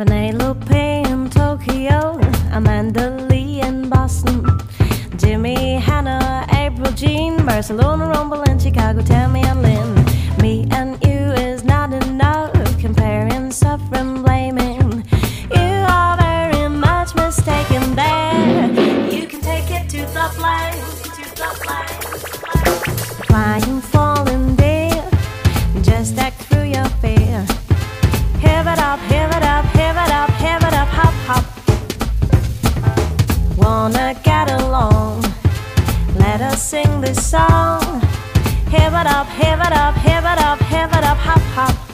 Penelope in Tokyo, Amanda Lee in Boston, Jimmy, Hannah, April, Jean, Barcelona, Rumble in Chicago, Tammy and Lynn, me and up, have it up, have it up, hop hop.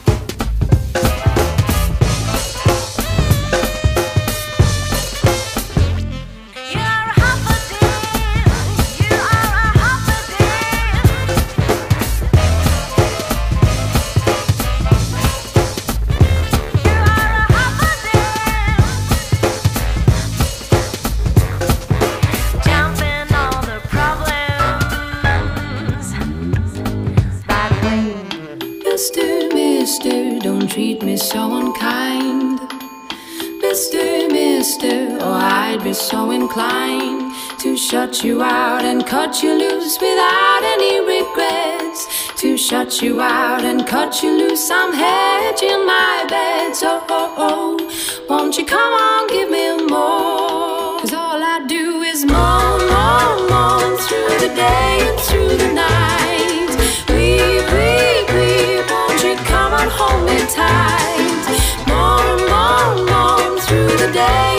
day.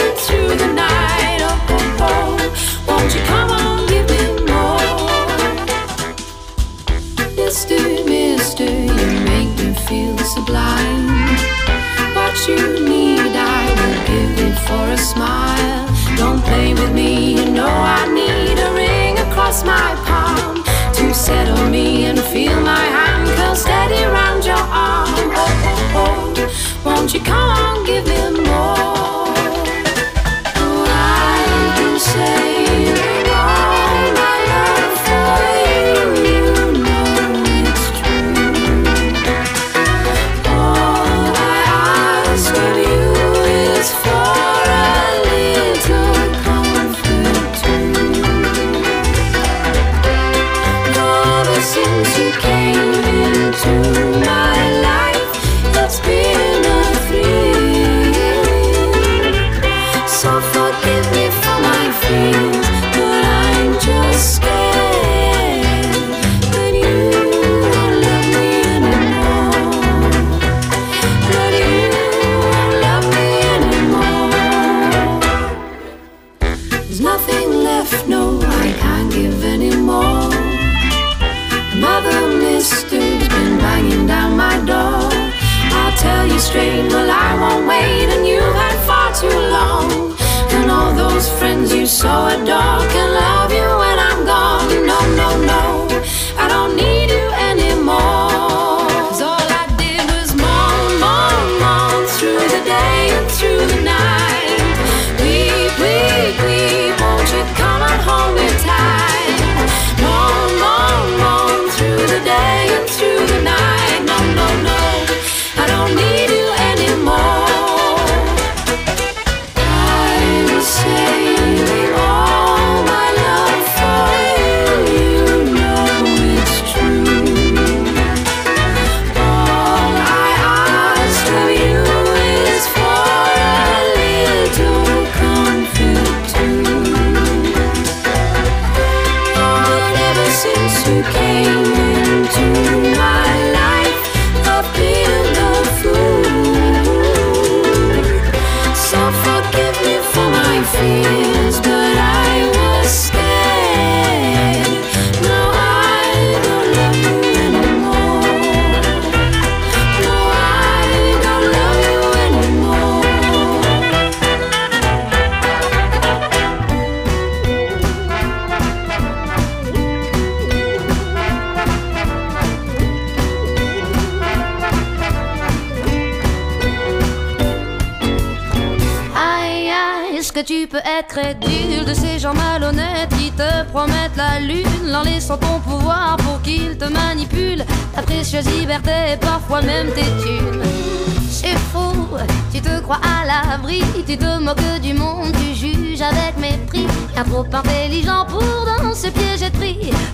Un trop intelligent pour dans ce piège être.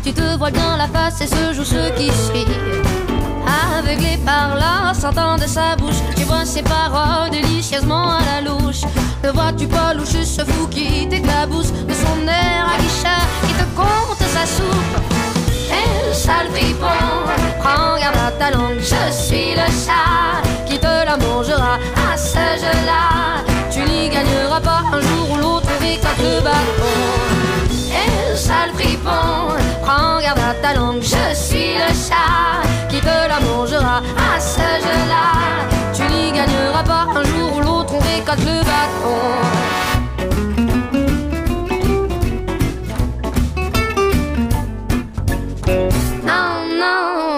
Tu te vois bien la face et se joue ce qui suit. Aveuglé par là, sentant de sa bouche, tu vois ses paroles délicieusement à la louche. Ne vois-tu pas loucher ce fou qui t'éclabousse de son air à guichet qui te compte sa soupe? Eh, sale fripon, prends garde à ta langue, je suis le chat qui te la mangera à ce jeu-là. Tu n'y gagneras pas un jour ou l'autre avec le bâton. Eh, sale fripon, prends garde à ta langue, je suis le chat qui te la mangera à ce jeu-là. Tu n'y gagneras pas un jour ou l'autre, on le bâton.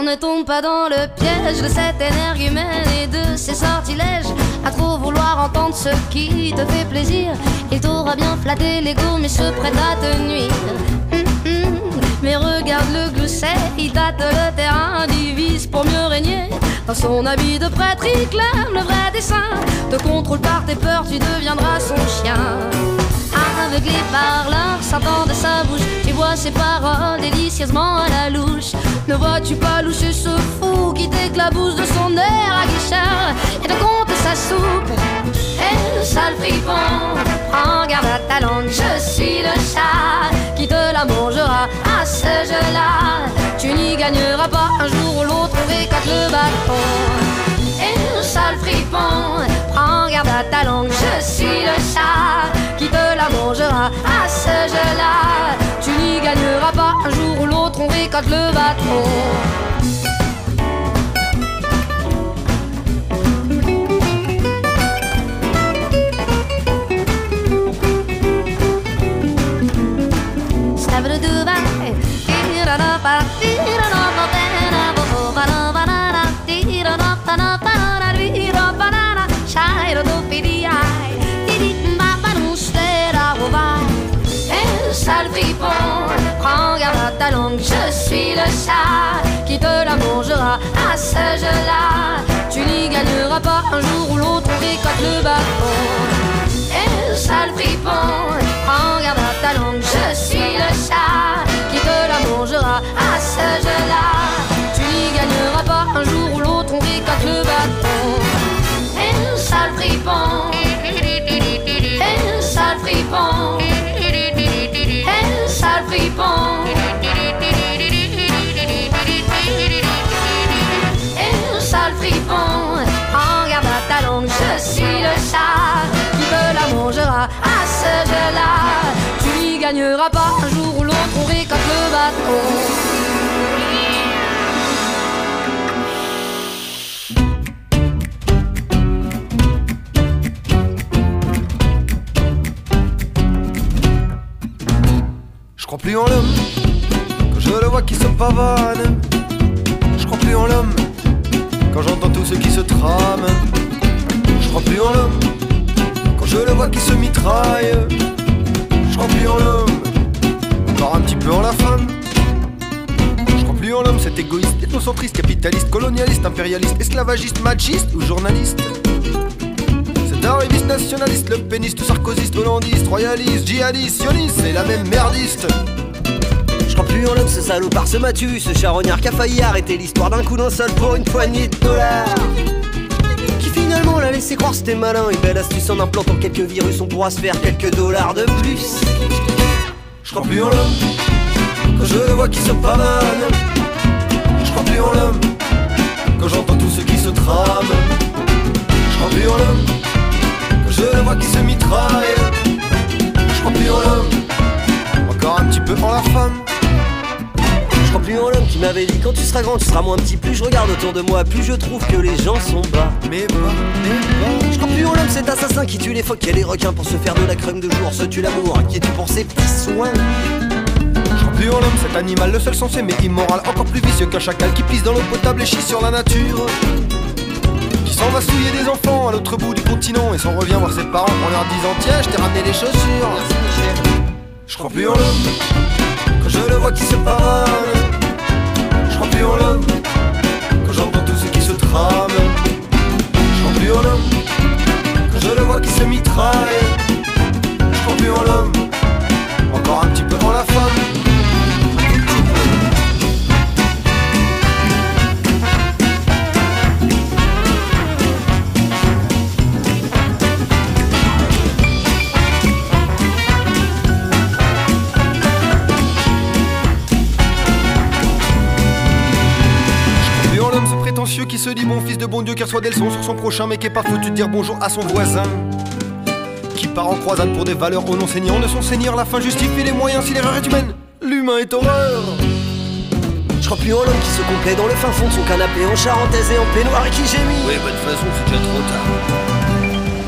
Ne tombe pas dans le piège de cette énergumène et de ses sortilèges. À trop vouloir ce qui te fait plaisir, il t'aura bien flatté l'ego, mais se prête à te nuire. Hum, hum. Mais regarde le glousset, il tâte le terrain, divise pour mieux régner. Dans son habit de prêtre, il clame le vrai dessin. Te contrôle par tes peurs, tu deviendras son chien. Aveuglé par l'art sortant de sa bouche, tu vois ses paroles délicieusement à la louche. Ne vois-tu pas loucher ce fou qui t'éclabousse de son air à guichard? Et te compte sa soupe? Sale fripon, prends garde à ta langue, je suis le chat qui te la mangera à ce jeu-là. Tu n'y gagneras pas un jour ou l'autre, on récolte le bâton. Eh, sale fripon, prends garde à ta langue, je suis le chat qui te la mangera à ce jeu-là. Tu n'y gagneras pas un jour ou l'autre, on récolte le bâton. Sale fripon, prends garde ta langue, je suis le chat qui te la mangera à ce jeu-là. Tu n'y gagneras pas un jour ou l'autre, on le bâton. Eh, fripon, ce. Tu n'y gagneras pas un jour ou l'autre, on récolte le bâton. Je crois plus en l'homme quand je le vois qui se pavane. Je crois plus en l'homme quand j'entends tous ceux qui se trament. Je crois plus en l'homme quand je le vois qui se mitraille. Je crois plus en l'homme, encore un petit peu en la femme. Je crois plus en l'homme, cet égoïste, ethnocentriste, capitaliste, colonialiste, impérialiste, esclavagiste, machiste ou journaliste. Cet arriviste nationaliste, le péniste, sarkozyste, hollandiste, royaliste, djihadiste, sioniste, c'est la même merdiste. Je crois plus en l'homme, ce salopard, ce Mathieu, ce charognard qui a failli arrêter l'histoire d'un coup d'un seul pour une poignée de dollars. Finalement l'a laissé croire c'était malin, une belle astuce en implantant quelques virus, on pourra se faire quelques dollars de plus. Je crois plus en l'homme quand je le vois qui se pavane. Je crois plus en l'homme quand j'entends tous ceux qui se trament. Je crois plus en l'homme quand je le vois qui se mitraille. Je crois plus en l'homme, encore un petit peu en la femme. Je crois plus en l'homme qui m'avait dit quand tu seras grand, tu seras moins petit. Plus je regarde autour de moi, plus je trouve que les gens sont bas. Mais pas, mais Je crois plus en l'homme, cet assassin qui tue les phoques et les requins pour se faire de la crème de jour, se tue l'amour, qui tue pour ses petits soins? Je crois plus en l'homme, cet animal, le seul censé mais immoral, encore plus vicieux qu'un chacal qui pisse dans l'eau potable et chie sur la nature. Qui s'en va souiller des enfants à l'autre bout du continent et s'en revient voir ses parents en leur disant Tiens, je t'ai ramené les chaussures. Je crois plus en l'homme quand je le vois qui se pavane. L'homme quand j'entends tout ce qui se trame. L'homme quand je le vois qui se mitraille. Je se dit bon fils de bon Dieu qui reçoit des leçons sur son prochain mais qui est pas foutu de dire bonjour à son voisin. Qui part en croisade pour des valeurs au non seigneur de son seigneur, la fin justifie les moyens si l'erreur est humaine. L'humain est horreur. Je crois plus en l'homme qui se complaît dans le fin fond de son canapé en charentaise et en peignoir et qui gémit. Oui, bah de toute façon, c'est déjà trop tard.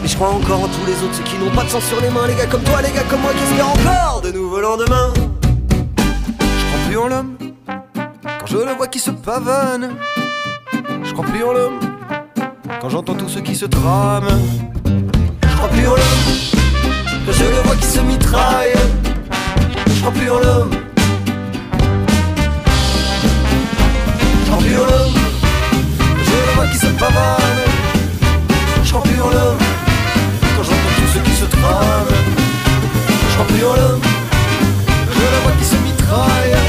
Mais je crois encore en tous les autres, ceux qui n'ont pas de sang sur les mains, les gars comme toi, les gars comme moi, qui espèrent encore de nouveaux lendemains. Je crois plus en l'homme quand je le vois qui se pavane. Je crois plus en l'homme quand j'entends tous ceux qui se trament. Je crois plus en l'homme je le vois qui se mitraille. Je crois plus en l'homme. Je crois plus en l'homme je le vois qui se pavane. Je crois plus en l'homme quand j'entends tous ceux qui se trament. Je crois plus en l'homme je le vois qui se mitraille.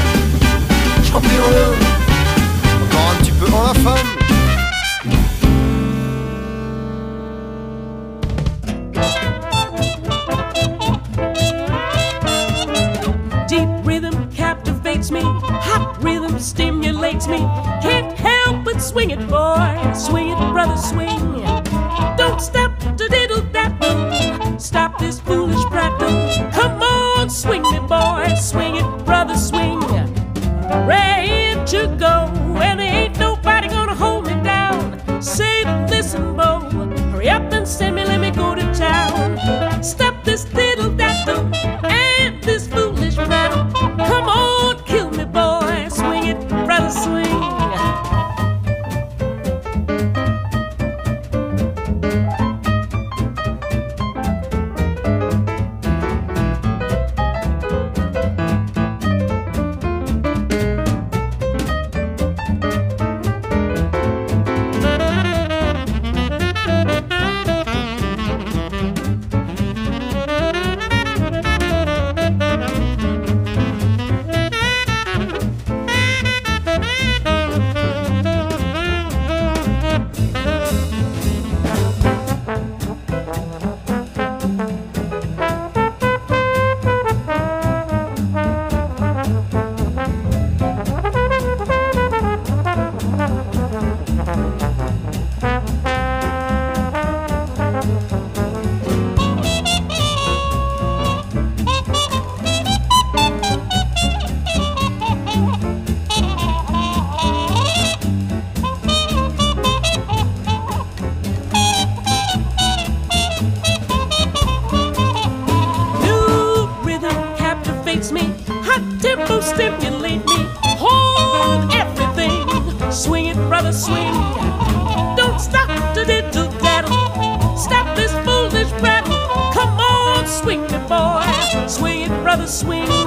Swing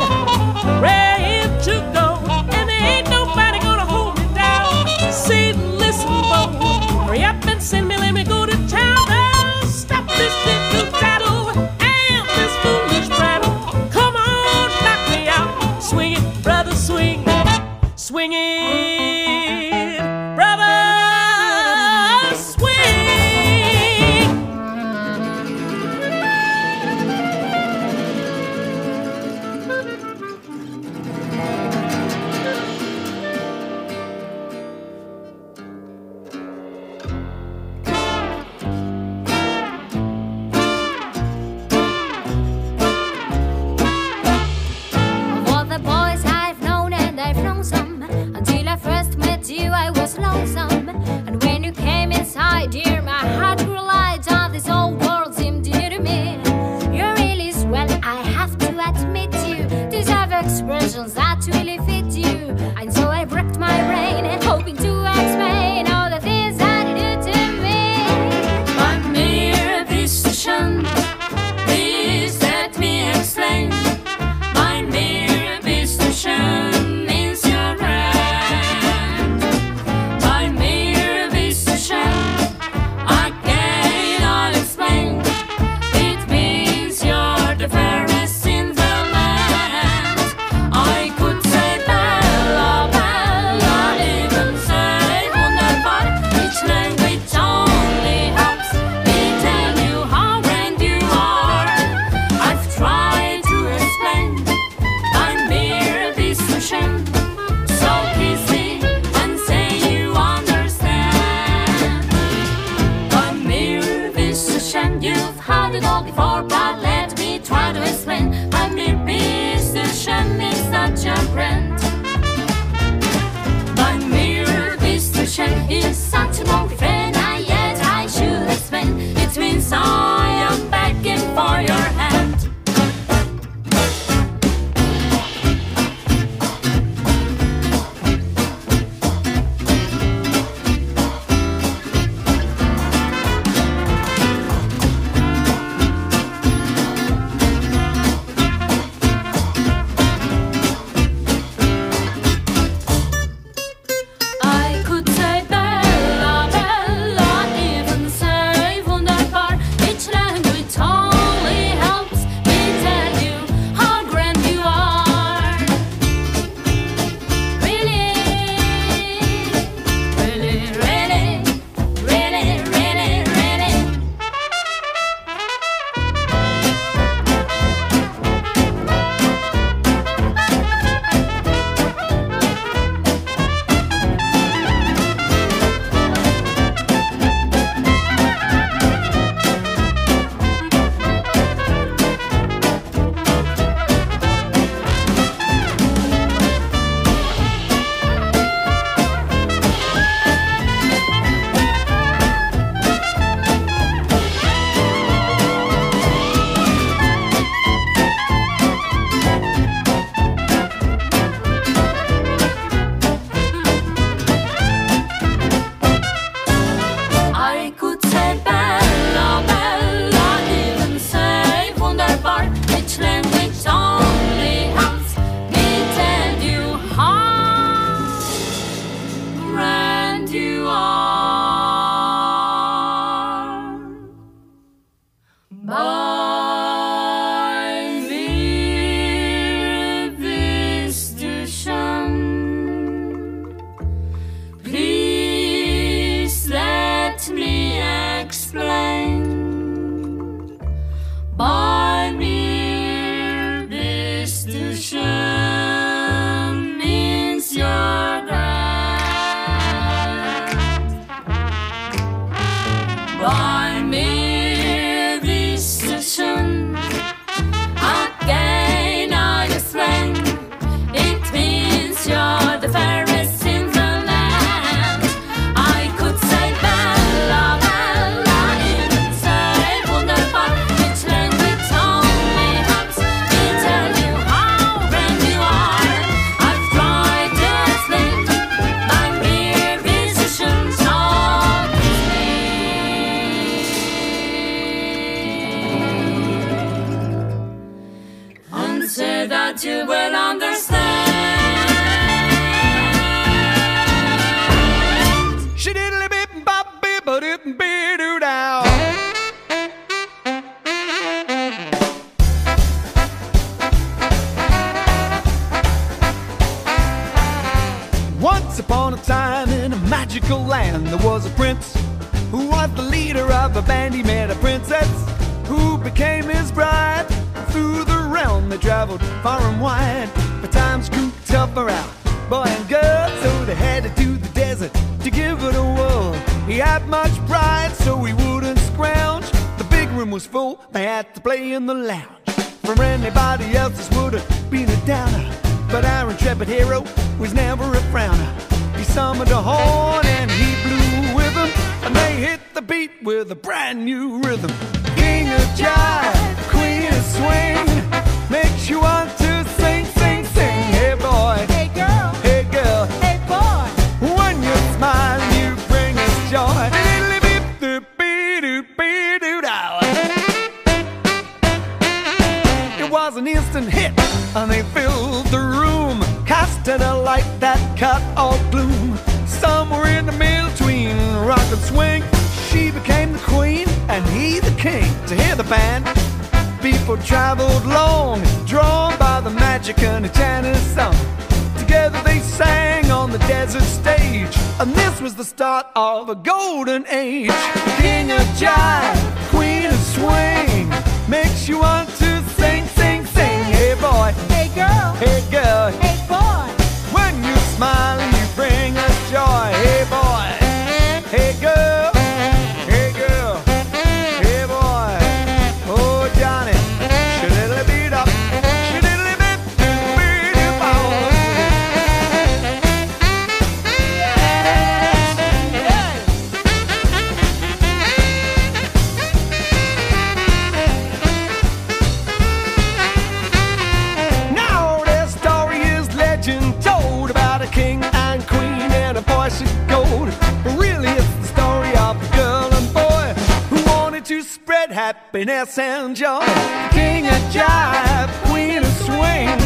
Once upon a time in a magical land there was a prince who was the leader of a band. He met a princess who became his bride. Through the realm they traveled far and wide, but times grew tougher out, boy and girl, so they headed to the desert to give it a whirl. He had much pride, so he wouldn't scrounge. The big room was full, they had to play in the lounge. For anybody else, this would have been a downer. But our intrepid hero was never a frowner. He summoned a horn and he blew with them, and they hit the beat with a brand new rhythm. King of jive, queen of swing, makes you want to sing, sing, sing. Hey boy, Hey girl, hey girl, hey boy. when you smile, you bring us joy. It was an instant hit, and they swing, she became the queen, and he the king. To hear the band, people traveled long, drawn by the magic and enchanted song. Together they sang on the desert stage, and this was the start of a golden age. King of jive, queen of swing, makes you want to sing, sing, sing. Hey boy, Hey girl, hey girl, hey boy. when you smile you bring us joy. Hey boy, happiness and joy. King of jive, queen of swing,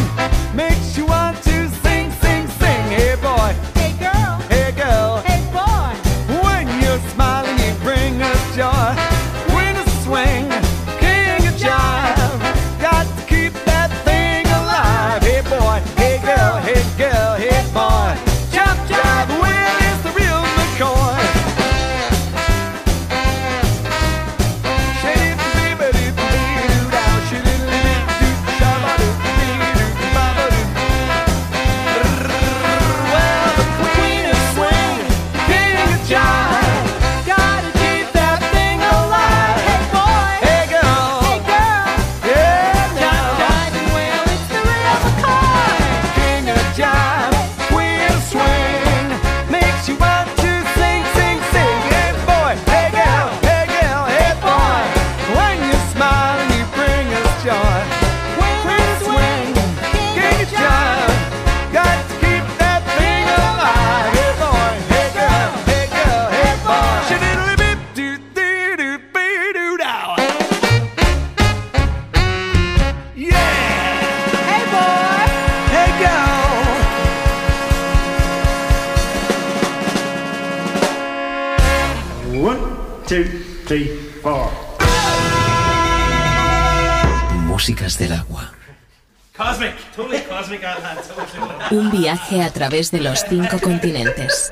Un viaje a través de los cinco continentes.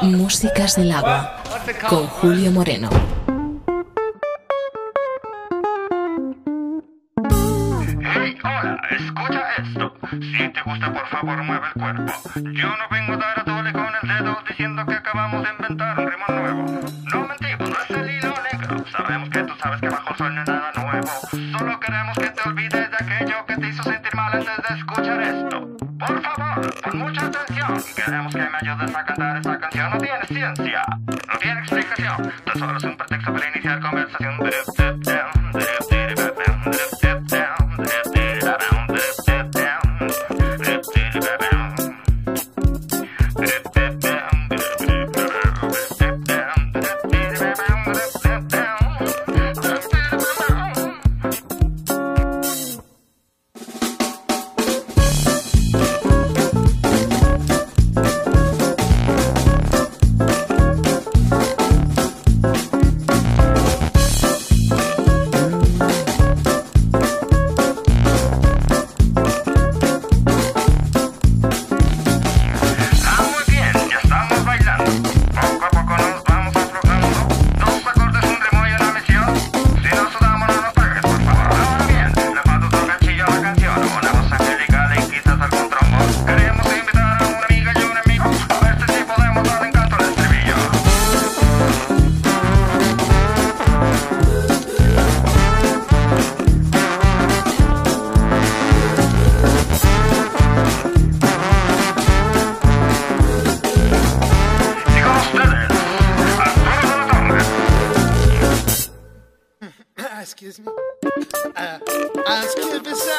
Músicas del agua. Con Julio Moreno. Hey, hola, escucha esto. Si te gusta, por favor, mueve el cuerpo. Yo no vengo a dar a tole con el dedo diciendo que acabamos de inventar un ritmo nuevo. No mentimos, no es el hilo negro. Sabemos que tú sabes que bajo el sol no hay nada nuevo. Solo queremos que te olvides de aquello que te hizo sentir mal antes de escuchar esto. Por favor, pon mucha atención. Queremos que me ayudes a cantar esta canción. No tiene ciencia, no tiene explicación. Tan solo es un pretexto para iniciar conversación.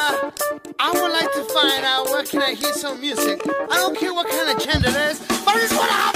uh, I would like to find out where can I hear some music. I don't care what kind of gender it is, but I what want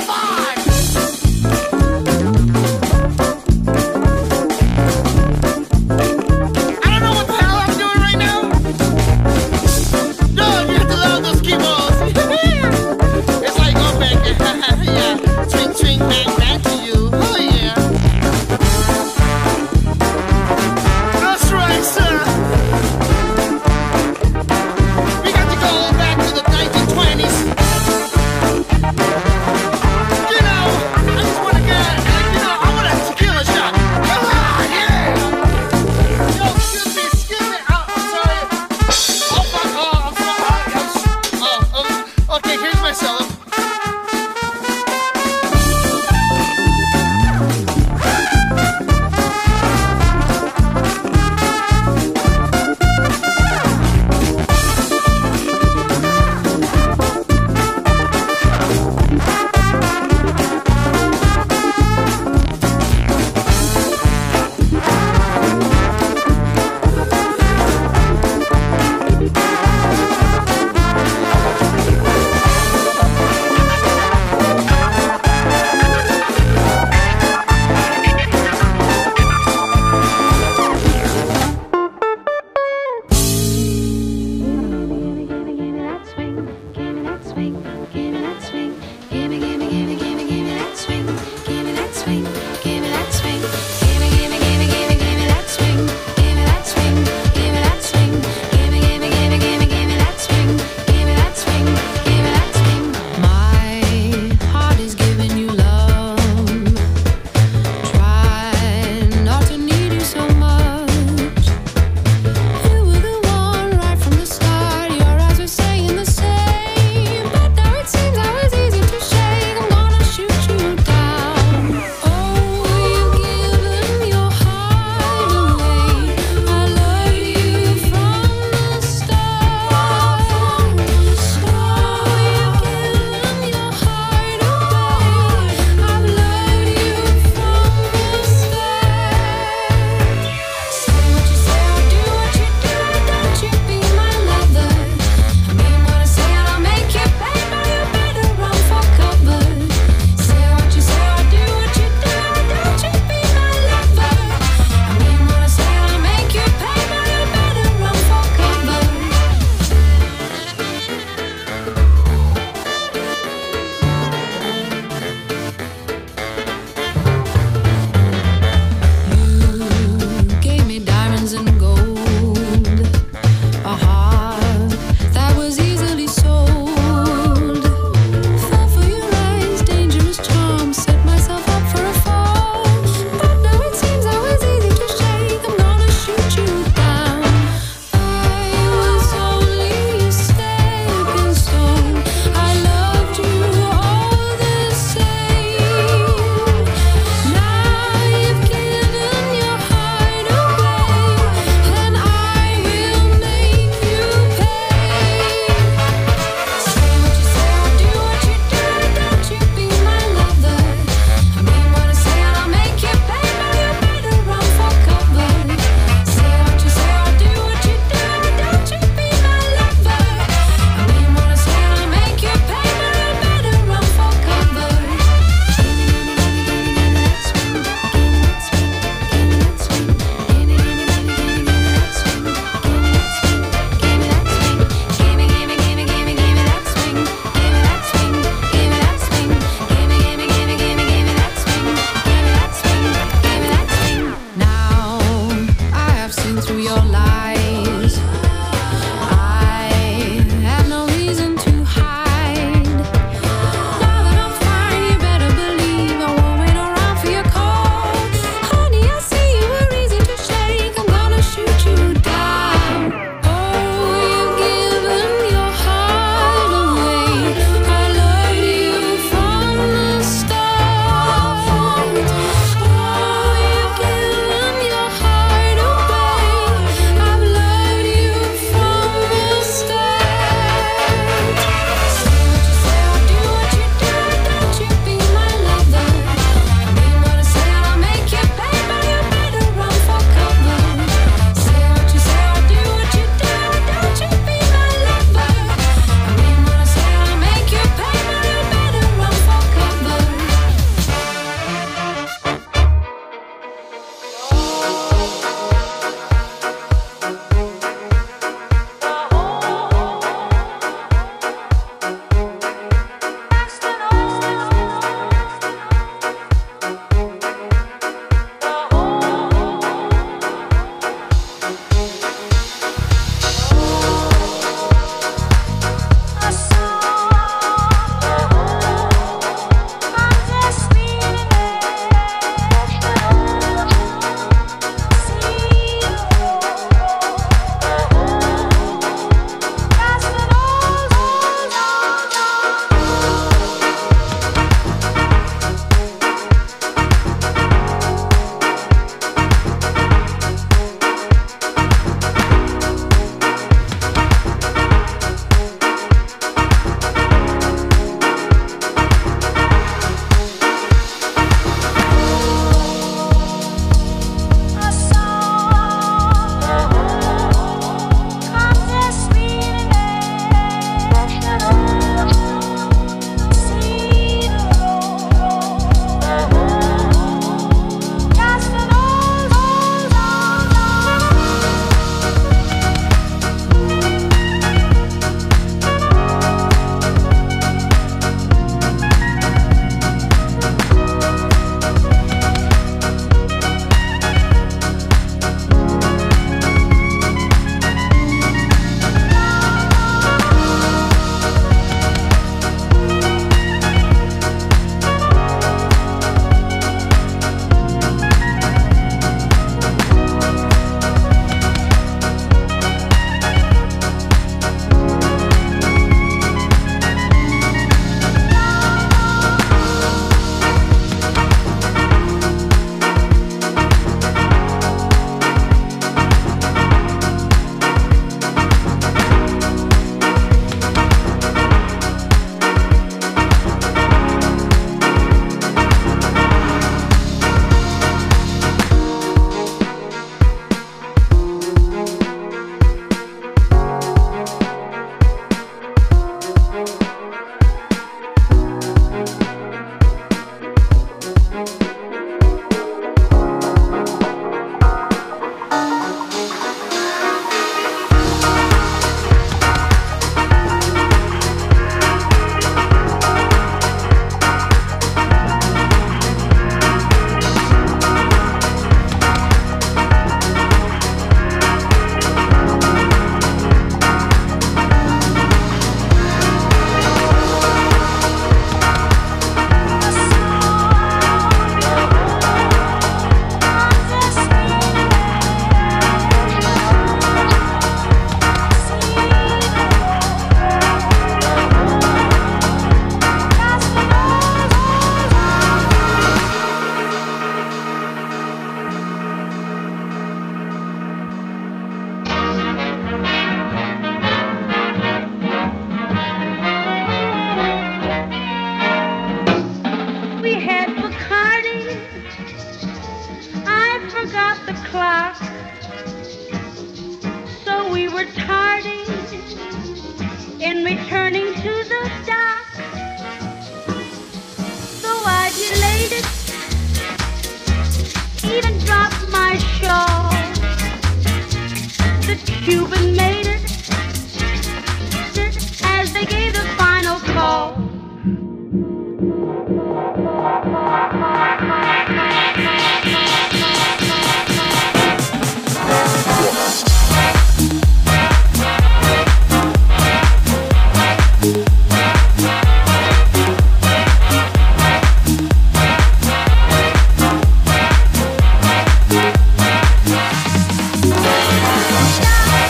Stop.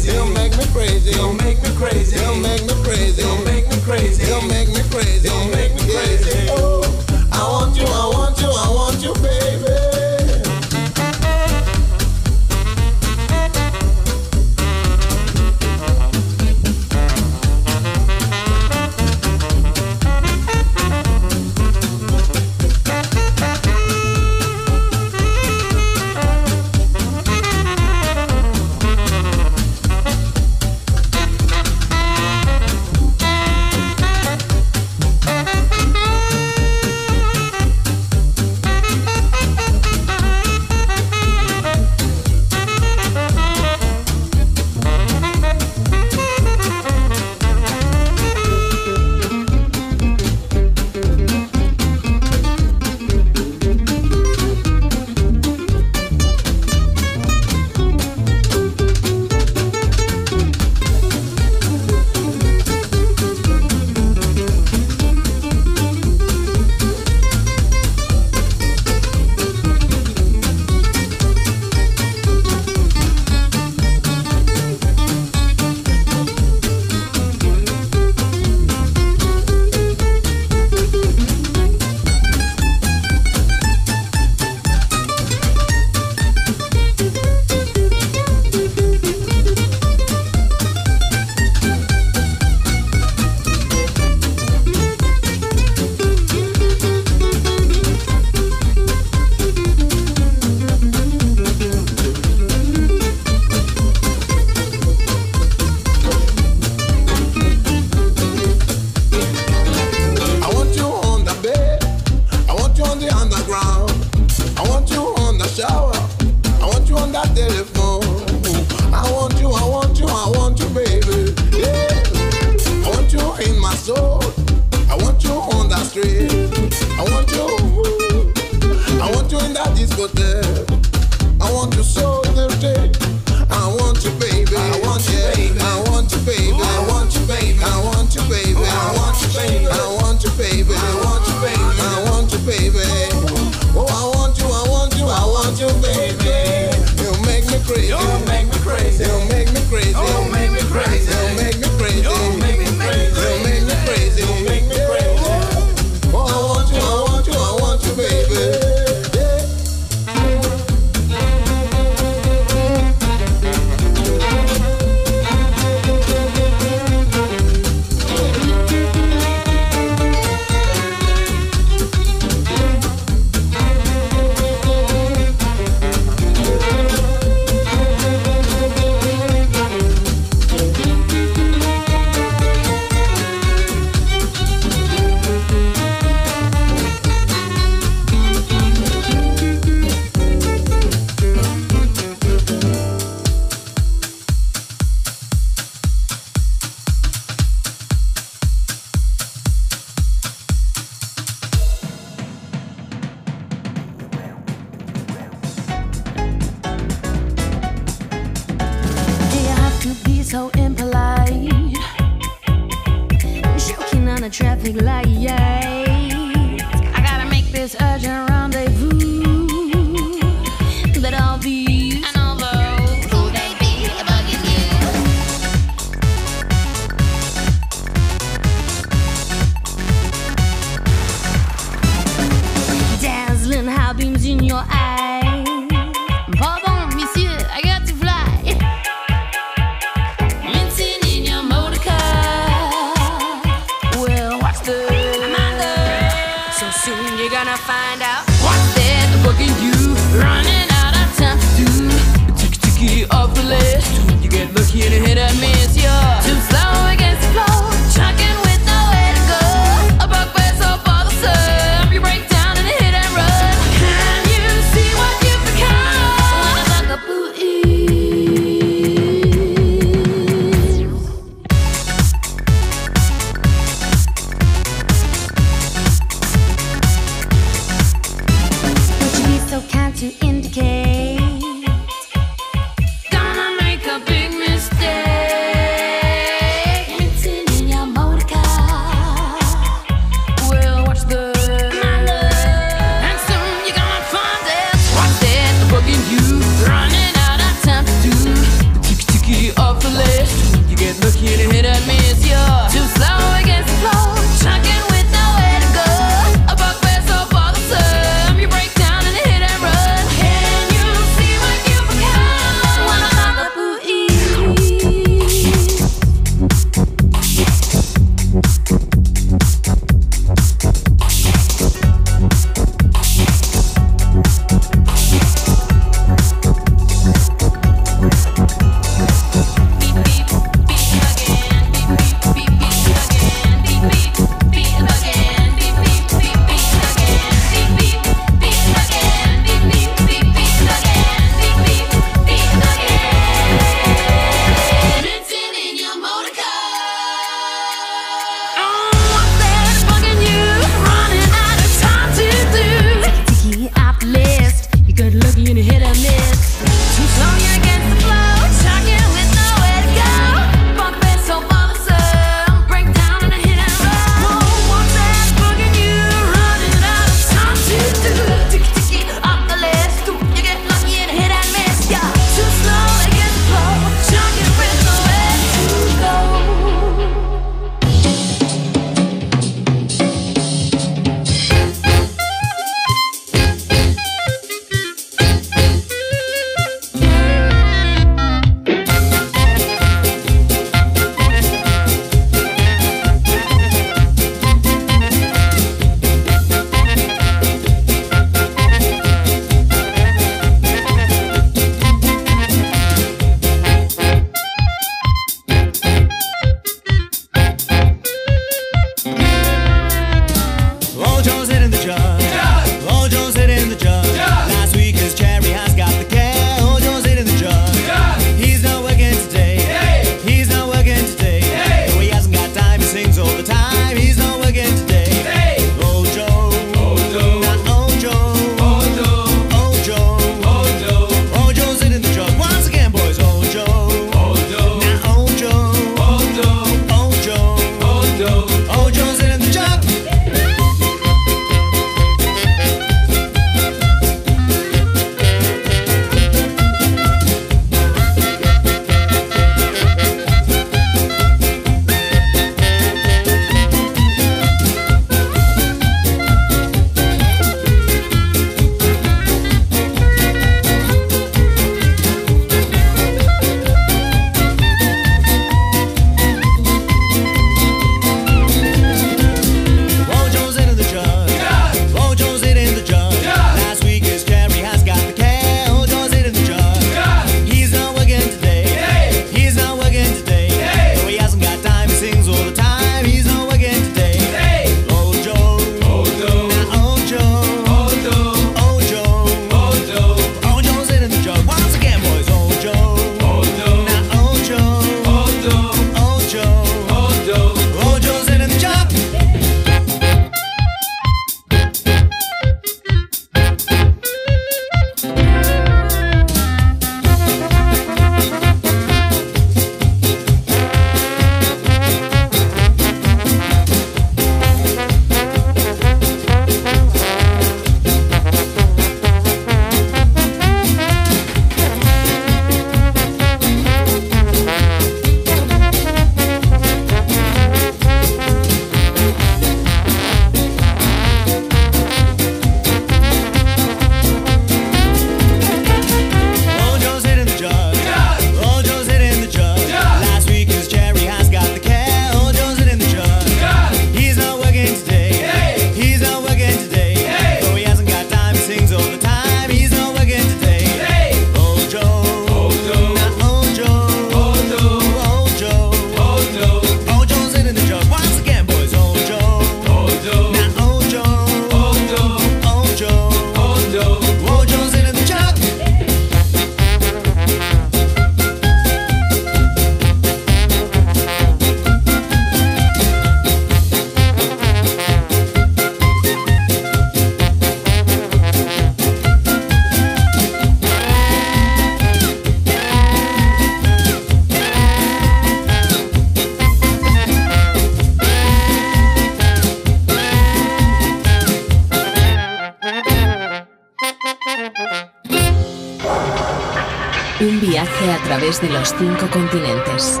Un viaje a través de los cinco continentes.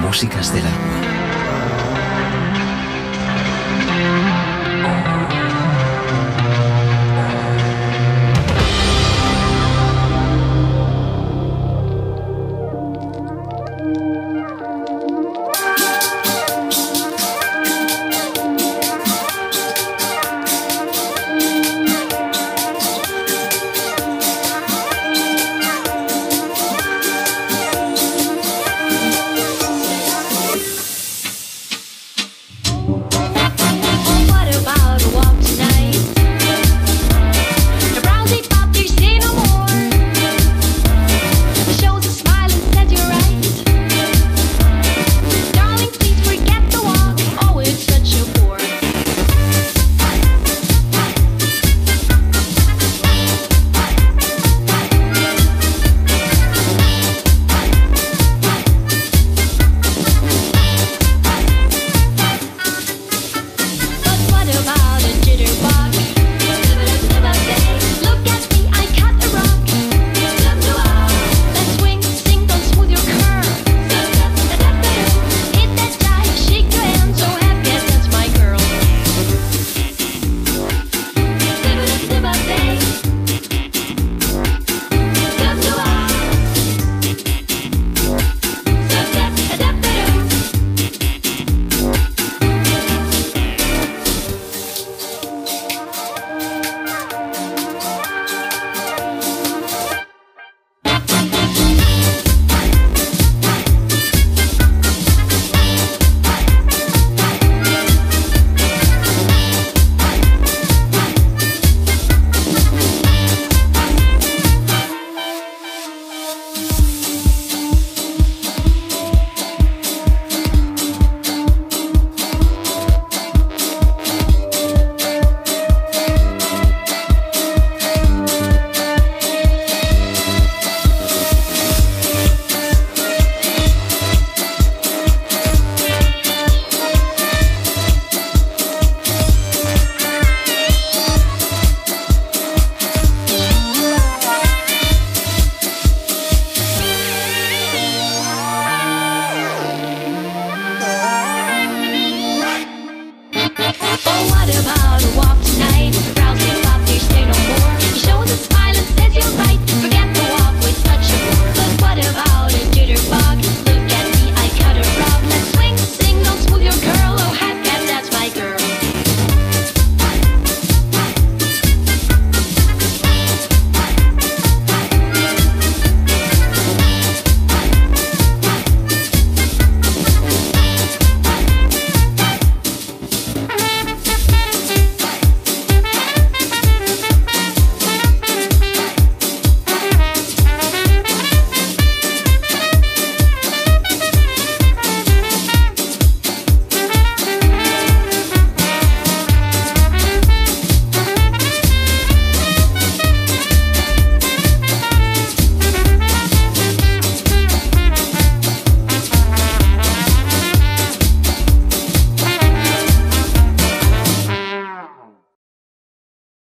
Músicas del alma.